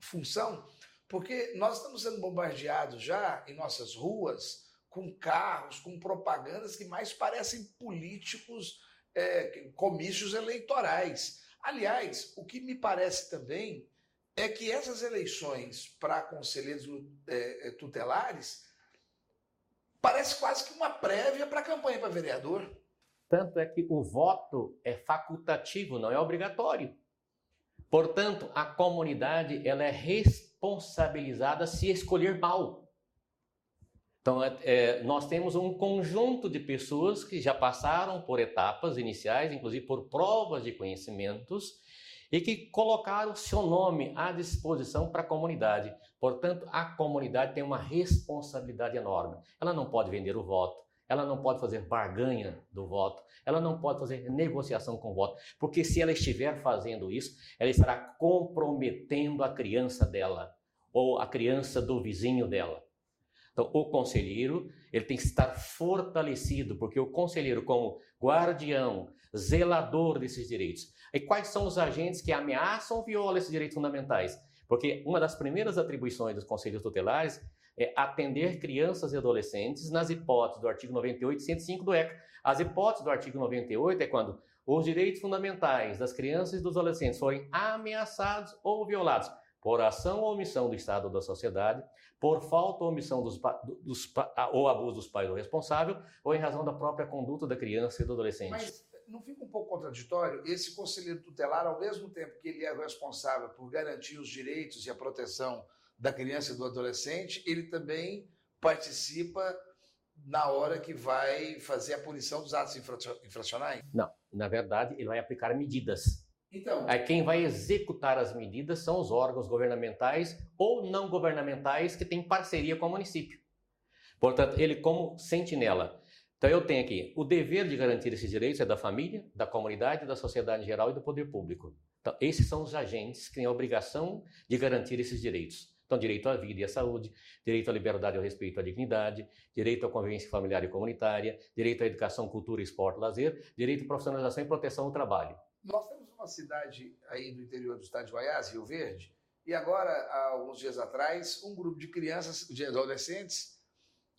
função? Porque nós estamos sendo bombardeados já em nossas ruas com carros, com propagandas que mais parecem políticos, é, comícios eleitorais. Aliás, o que me parece também é que essas eleições para conselheiros é, tutelares parece quase que uma prévia para a campanha para vereador. Tanto é que o voto é facultativo, não é obrigatório. Portanto, a comunidade ela é responsabilizada se escolher mal. Então, é, é, nós temos um conjunto de pessoas que já passaram por etapas iniciais, inclusive por provas de conhecimentos, e que colocaram seu nome à disposição para a comunidade. Portanto, a comunidade tem uma responsabilidade enorme. Ela não pode vender o voto, ela não pode fazer barganha do voto, ela não pode fazer negociação com o voto, porque se ela estiver fazendo isso, ela estará comprometendo a criança dela ou a criança do vizinho dela. Então, o conselheiro, ele tem que estar fortalecido, porque o conselheiro como guardião, zelador desses direitos. E quais são os agentes que ameaçam ou violam esses direitos fundamentais? Porque uma das primeiras atribuições dos conselhos tutelares é, atender crianças e adolescentes nas hipóteses do artigo 98 e 105 do ECA. As hipóteses do artigo 98 é quando os direitos fundamentais das crianças e dos adolescentes forem ameaçados ou violados por ação ou omissão do Estado ou da sociedade, por falta ou omissão dos, dos, ou abuso dos pais ou responsável, ou em razão da própria conduta da criança e do adolescente. Mas não fica um pouco contraditório esse conselheiro tutelar, ao mesmo tempo que ele é responsável por garantir os direitos e a proteção da criança e do adolescente, ele também participa na hora que vai fazer a punição dos atos infracionais? Não, na verdade, ele vai aplicar medidas. Então, Aí quem vai executar as medidas são os órgãos governamentais ou não governamentais que têm parceria com o município. Portanto, ele como sentinela. Então eu tenho aqui, o dever de garantir esses direitos é da família, da comunidade, da sociedade em geral e do poder público. Então, esses são os agentes que têm a obrigação de garantir esses direitos. Então, direito à vida e à saúde, direito à liberdade e ao respeito à dignidade, direito à convivência familiar e comunitária, direito à educação, cultura, esporte, lazer, direito à profissionalização e proteção do trabalho. Nós temos uma cidade aí do interior do estado de Goiás, Rio Verde, e agora, há alguns dias atrás, um grupo de crianças, de adolescentes,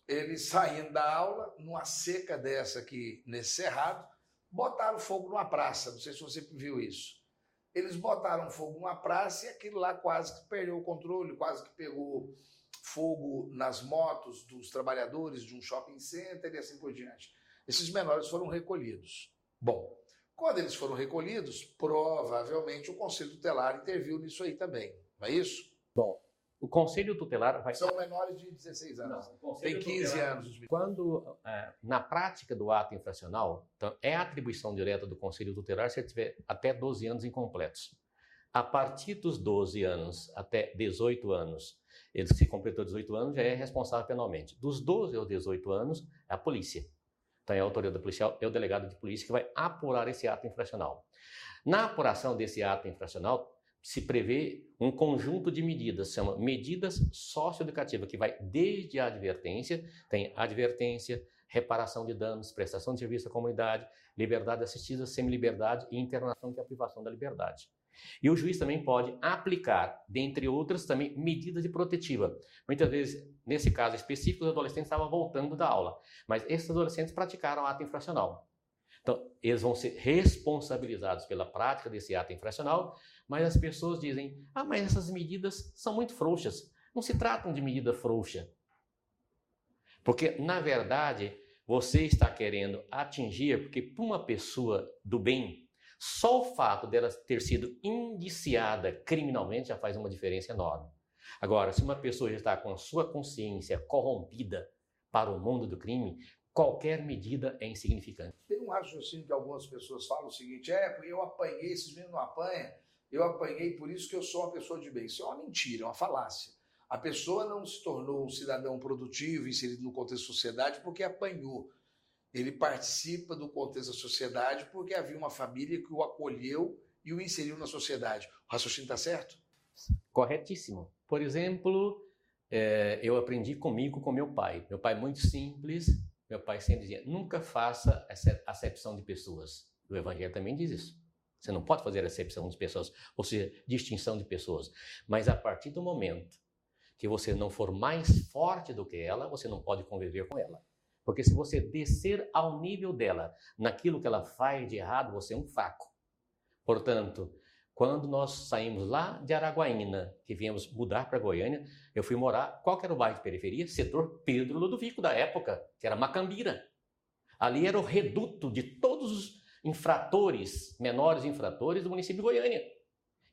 eles saindo da aula, numa seca dessa aqui, nesse cerrado, botaram fogo numa praça. Não sei se você viu isso. eles botaram fogo numa praça e aquilo lá quase que perdeu o controle, quase que pegou fogo nas motos dos trabalhadores de um shopping center e assim por diante. Esses menores foram recolhidos. Bom, quando eles foram recolhidos, provavelmente o Conselho Tutelar interviu nisso aí também, não é isso? Bom, o Conselho Tutelar vai. São menores de 16 anos. Não, Tem 15 tutelar, anos. Quando, é, na prática do ato infracional, então, é atribuição direta do Conselho Tutelar se ele tiver até 12 anos incompletos. A partir dos 12 anos até 18 anos, ele se completou 18 anos, já é responsável penalmente. Dos 12 aos 18 anos, é a polícia. Então, é a autoridade policial, é o delegado de polícia que vai apurar esse ato infracional. Na apuração desse ato infracional, se prevê um conjunto de medidas, chama medidas socioeducativas, que vai desde a advertência, tem advertência, reparação de danos, prestação de serviço à comunidade, liberdade assistida, semi-liberdade e internação que é a privação da liberdade. E o juiz também pode aplicar, dentre outras, também medidas de protetiva. Muitas vezes, nesse caso específico, os adolescentes estavam voltando da aula, mas esses adolescentes praticaram ato infracional. Então, eles vão ser responsabilizados pela prática desse ato infracional, mas as pessoas dizem: ah, mas essas medidas são muito frouxas. Não se tratam de medida frouxa. Porque, na verdade, você está querendo atingir, porque para uma pessoa do bem, só o fato dela ter sido indiciada criminalmente já faz uma diferença enorme. Agora, se uma pessoa já está com a sua consciência corrompida para o mundo do crime, qualquer medida é insignificante. Tem um raciocínio que algumas pessoas falam o seguinte: é, eu apanhei, esses meninos não apanham, eu apanhei por isso que eu sou uma pessoa de bem. Isso é uma mentira, é uma falácia. A pessoa não se tornou um cidadão produtivo, inserido no contexto da sociedade, porque apanhou. Ele participa do contexto da sociedade porque havia uma família que o acolheu e o inseriu na sociedade. O raciocínio está certo? Corretíssimo. Por exemplo, é, eu aprendi comigo com meu pai. Meu pai muito simples, meu pai sempre dizia: nunca faça acepção de pessoas. O Evangelho também diz isso. Você não pode fazer acepção de pessoas, ou seja, distinção de pessoas. Mas a partir do momento que você não for mais forte do que ela, você não pode conviver com ela. Porque se você descer ao nível dela, naquilo que ela faz de errado, você é um fraco. Portanto, quando nós saímos lá de Araguaína, que viemos mudar para Goiânia, eu fui morar, qual era o bairro de periferia? Setor Pedro Ludovico da época, que era Macambira. Ali era o reduto de todos os infratores, menores infratores do município de Goiânia.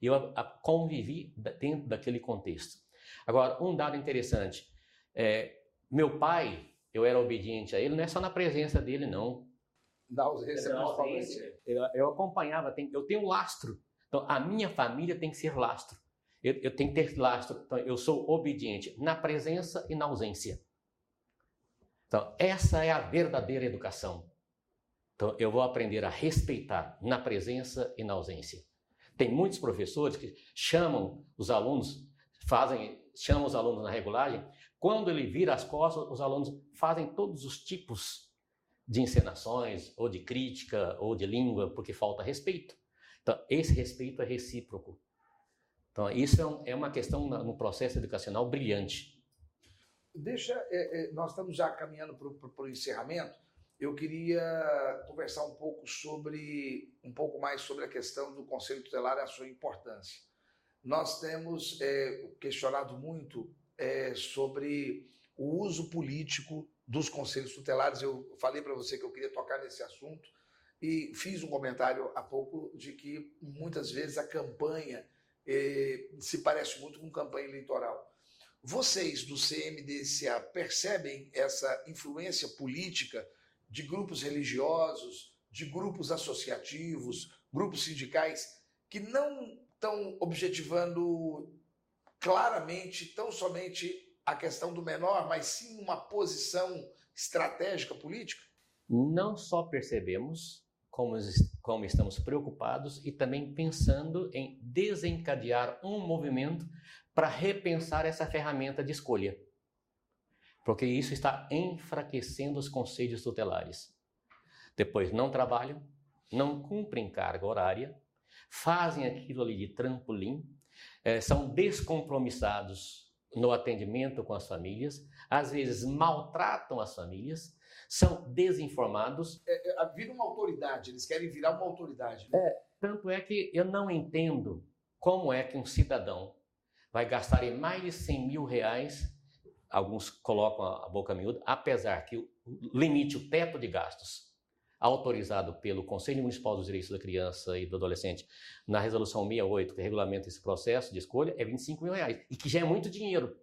E eu a, a convivi dentro daquele contexto. Agora, um dado interessante. É, meu pai, eu era obediente a ele, não é só na presença dele, não. Da ausência, é ausência. Eu, eu acompanhava, eu tenho um lastro então, a minha família tem que ser lastro. Eu, eu tenho que ter lastro. Então, eu sou obediente na presença e na ausência. Então, essa é a verdadeira educação. Então, eu vou aprender a respeitar na presença e na ausência. Tem muitos professores que chamam os alunos, fazem, chamam os alunos na regulagem. Quando ele vira as costas, os alunos fazem todos os tipos de encenações, ou de crítica, ou de língua, porque falta respeito. Então, esse respeito é recíproco. Então, isso é, é uma questão no processo educacional brilhante. Deixa, é, é, nós estamos já caminhando para o encerramento. Eu queria conversar um pouco sobre, um pouco mais sobre a questão do Conselho Tutelar e a sua importância. Nós temos é, questionado muito é, sobre o uso político dos conselhos tutelares. Eu falei para você que eu queria tocar nesse assunto e fiz um comentário há pouco de que muitas vezes a campanha eh, se parece muito com campanha eleitoral. Vocês do CMDCA percebem essa influência política de grupos religiosos, de grupos associativos, grupos sindicais, que não estão objetivando claramente, tão somente a questão do menor, mas sim uma posição estratégica política? Não só percebemos, como, como estamos preocupados e também pensando em desencadear um movimento para repensar essa ferramenta de escolha. Porque isso está enfraquecendo os conselhos tutelares. Depois não trabalham, não cumprem carga horária, fazem aquilo ali de trampolim, é, são descompromissados no atendimento com as famílias, às vezes maltratam as famílias, são desinformados. É, é, vira uma autoridade, eles querem virar uma autoridade. Né? É, Tanto é que eu não entendo como é que um cidadão vai gastar mais de 100 mil reais, alguns colocam a boca miúda, apesar que o limite, o teto de gastos autorizado pelo Conselho Municipal dos Direitos da Criança e do Adolescente na Resolução 68, que regulamenta esse processo de escolha, é 25 mil reais, e que já é muito dinheiro.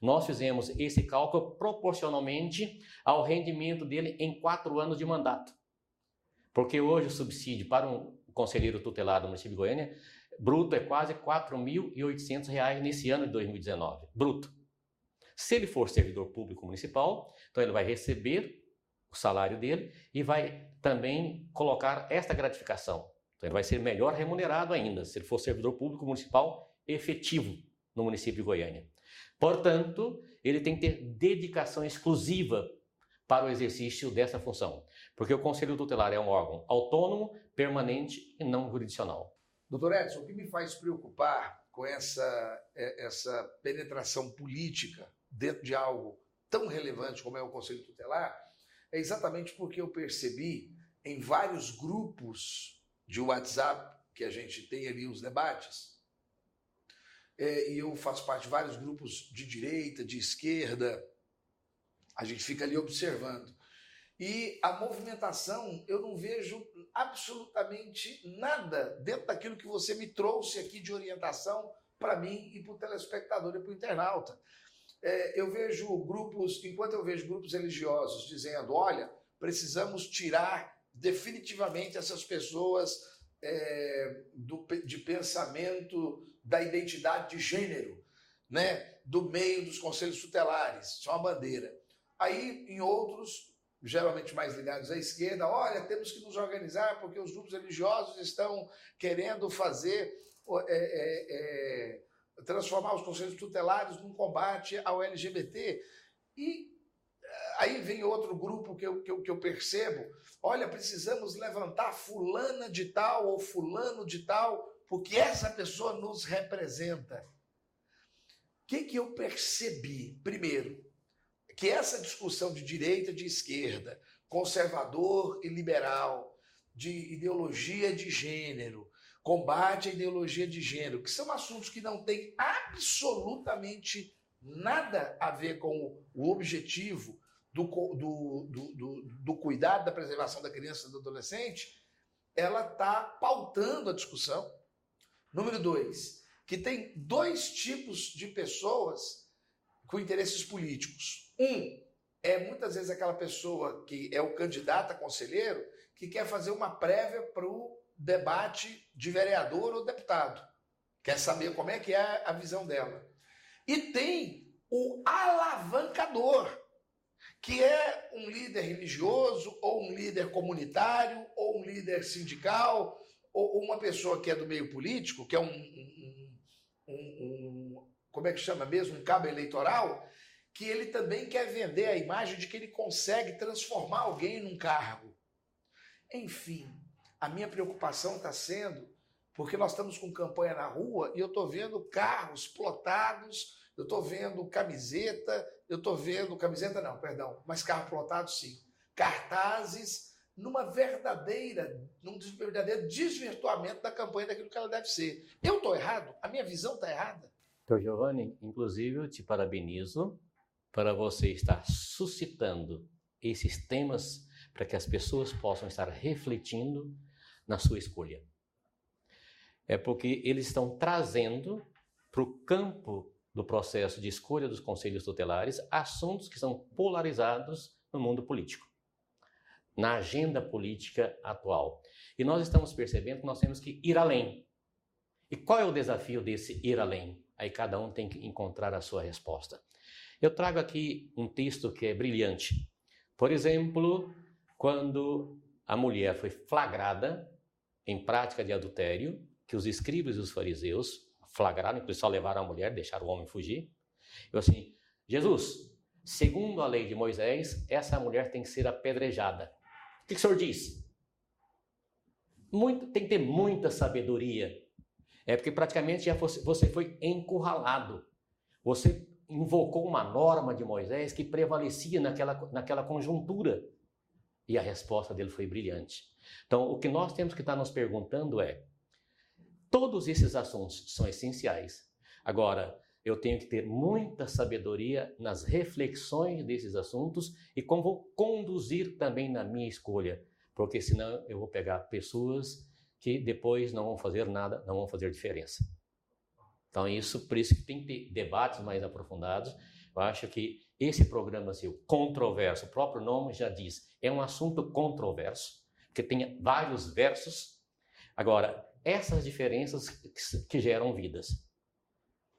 Nós fizemos esse cálculo proporcionalmente ao rendimento dele em quatro anos de mandato. Porque hoje o subsídio para um conselheiro tutelado no município de Goiânia, bruto é quase R$ 4.800 nesse ano de 2019. Bruto. Se ele for servidor público municipal, então ele vai receber o salário dele e vai também colocar esta gratificação. Então ele vai ser melhor remunerado ainda, se ele for servidor público municipal efetivo no município de Goiânia. Portanto, ele tem que ter dedicação exclusiva para o exercício dessa função, porque o Conselho Tutelar é um órgão autônomo, permanente e não jurisdicional. Doutor Edson, o que me faz preocupar com essa, é, essa penetração política dentro de algo tão relevante como é o Conselho Tutelar é exatamente porque eu percebi em vários grupos de WhatsApp que a gente tem ali os debates, é, e eu faço parte de vários grupos de direita, de esquerda, a gente fica ali observando. E a movimentação, eu não vejo absolutamente nada dentro daquilo que você me trouxe aqui de orientação para mim e para o telespectador e para o internauta é, eu vejo grupos, enquanto eu vejo grupos religiosos dizendo, olha, precisamos tirar definitivamente essas pessoas é, do, de pensamento da identidade de gênero, né, do meio dos conselhos tutelares, isso é uma bandeira. Aí, em outros, geralmente mais ligados à esquerda, olha, temos que nos organizar porque os grupos religiosos estão querendo fazer é, é, é transformar os conselhos tutelares num combate ao LGBT. E eh, aí vem outro grupo que eu, que eu, que eu percebo: olha, precisamos levantar fulana de tal ou fulano de tal, porque essa pessoa nos representa. O que, que eu percebi? Primeiro, que essa discussão de direita, de esquerda, conservador e liberal, de ideologia de gênero, combate à ideologia de gênero, que são assuntos que não têm absolutamente nada a ver com o objetivo do, do, do, do, do cuidado da preservação da criança e do adolescente, ela está pautando a discussão. Número dois, que tem dois tipos de pessoas com interesses políticos. Um é muitas vezes aquela pessoa que é o candidato a conselheiro que quer fazer uma prévia para o debate de vereador ou deputado. Quer saber como é que é a visão dela. E tem o alavancador, que é um líder religioso, ou um líder comunitário, ou um líder sindical, ou uma pessoa que é do meio político, que é um, um, um, um como é que chama mesmo, um cabo eleitoral, que ele também quer vender a imagem de que ele consegue transformar alguém num cargo. Enfim, a minha preocupação está sendo porque nós estamos com campanha na rua e eu estou vendo carros plotados, eu estou vendo camiseta, eu estou vendo camiseta não, perdão, mas carro plotado sim, cartazes numa verdadeira, num verdadeiro desvirtuamento da campanha daquilo que ela deve ser. Eu estou errado? A minha visão está errada? Então, Giovanni, inclusive eu te parabenizo para você estar suscitando esses temas para que as pessoas possam estar refletindo na sua escolha. É porque eles estão trazendo para o campo do processo de escolha dos conselhos tutelares assuntos que são polarizados no mundo político, na agenda política atual. E nós estamos percebendo que nós temos que ir além. E qual é o desafio desse ir além? Aí cada um tem que encontrar a sua resposta. Eu trago aqui um texto que é brilhante. Por exemplo, quando a mulher foi flagrada em prática de adultério, que os escribas e os fariseus flagraram, inclusive só levaram a mulher, deixaram o homem fugir. Eu assim, Jesus, segundo a lei de Moisés, essa mulher tem que ser apedrejada. O que, que o senhor diz? Muito, tem que ter muita sabedoria. É porque praticamente já fosse, você foi encurralado. Você invocou uma norma de Moisés que prevalecia naquela, naquela conjuntura. E a resposta dele foi brilhante. Então, o que nós temos que estar nos perguntando é: Todos esses assuntos são essenciais. Agora, eu tenho que ter muita sabedoria nas reflexões desses assuntos e como vou conduzir também na minha escolha, porque senão eu vou pegar pessoas que depois não vão fazer nada, não vão fazer diferença. Então, isso, por isso que tem que ter debates mais aprofundados. Eu acho que esse programa assim, controverso, o próprio nome já diz, é um assunto controverso, que tem vários versos. Agora, essas diferenças que geram vidas.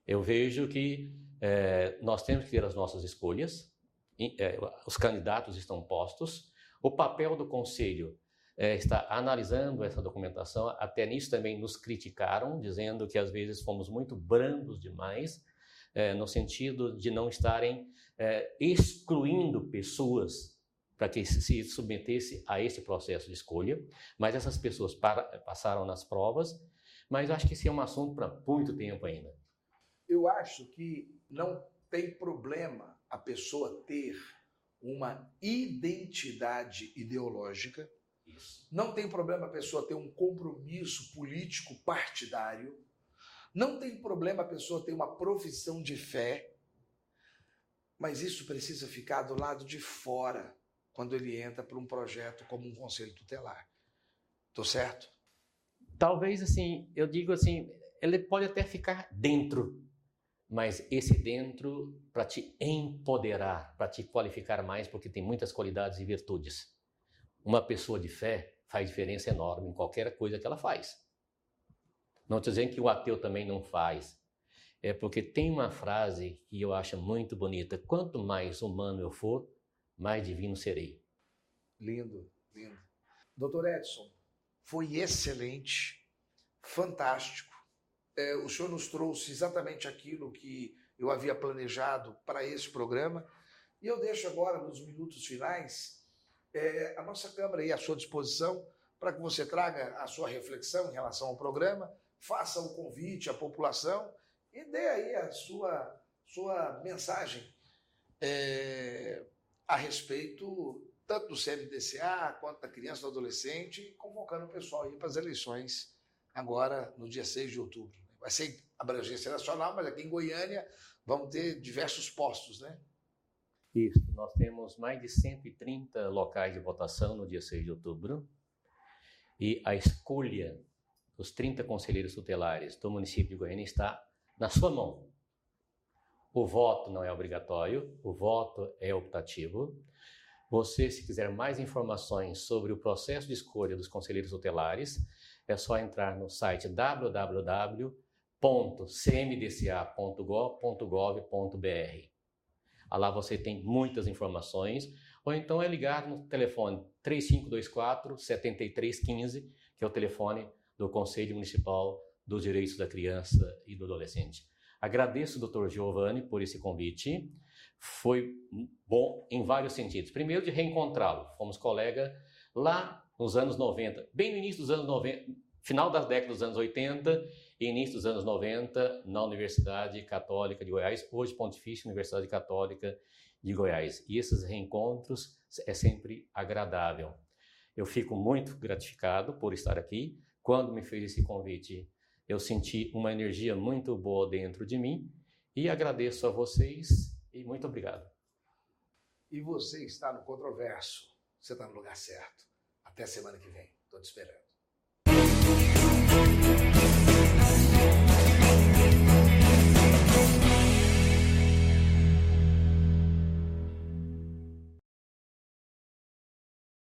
Eu vejo que é, nós temos que ter as nossas escolhas, é, os candidatos estão postos, o papel do conselho é, está analisando essa documentação, até nisso também nos criticaram, dizendo que às vezes fomos muito brandos demais, é, no sentido de não estarem é, excluindo pessoas para que se submetesse a esse processo de escolha, mas essas pessoas para, passaram nas provas, mas acho que esse é um assunto para muito tempo ainda. Eu acho que não tem problema a pessoa ter uma identidade ideológica, Isso. não tem problema a pessoa ter um compromisso político partidário, não tem problema a pessoa ter uma profissão de fé, mas isso precisa ficar do lado de fora quando ele entra para um projeto como um conselho tutelar. Tô certo? Talvez assim, eu digo assim, ele pode até ficar dentro, mas esse dentro para te empoderar, para te qualificar mais, porque tem muitas qualidades e virtudes. Uma pessoa de fé faz diferença enorme em qualquer coisa que ela faz. Não estou dizendo que o ateu também não faz. É porque tem uma frase que eu acho muito bonita: quanto mais humano eu for, mais divino serei. Lindo, lindo. Doutor Edson, foi excelente, fantástico. É, o senhor nos trouxe exatamente aquilo que eu havia planejado para esse programa. E eu deixo agora, nos minutos finais, é, a nossa Câmara aí à sua disposição para que você traga a sua reflexão em relação ao programa, faça o um convite à população e dê aí a sua, sua mensagem é, a respeito tanto do CMDCA quanto da criança e do adolescente, convocando o pessoal aí para as eleições agora no dia 6 de outubro. Vai ser abrangência nacional, mas aqui em Goiânia vamos ter diversos postos, né? Isso, nós temos mais de 130 locais de votação no dia 6 de outubro. E a escolha dos 30 conselheiros tutelares do município de Goiânia está na sua mão. O voto não é obrigatório, o voto é optativo. Você, se quiser mais informações sobre o processo de escolha dos conselheiros tutelares, é só entrar no site www.cmdca.gov.br. Lá você tem muitas informações, ou então é ligar no telefone 3524 7315, que é o telefone do Conselho Municipal dos Direitos da Criança e do Adolescente. Agradeço Dr. Giovanni por esse convite. Foi bom em vários sentidos. Primeiro, de reencontrá-lo. Fomos colega lá nos anos 90, bem no início dos anos 90, final das décadas dos anos 80 e início dos anos 90, na Universidade Católica de Goiás, hoje Pontifícia Universidade Católica de Goiás. E esses reencontros é sempre agradável. Eu fico muito gratificado por estar aqui. Quando me fez esse convite, eu senti uma energia muito boa dentro de mim e agradeço a vocês e muito obrigado. E você está no Controverso. Você está no lugar certo. Até semana que vem. Estou te esperando.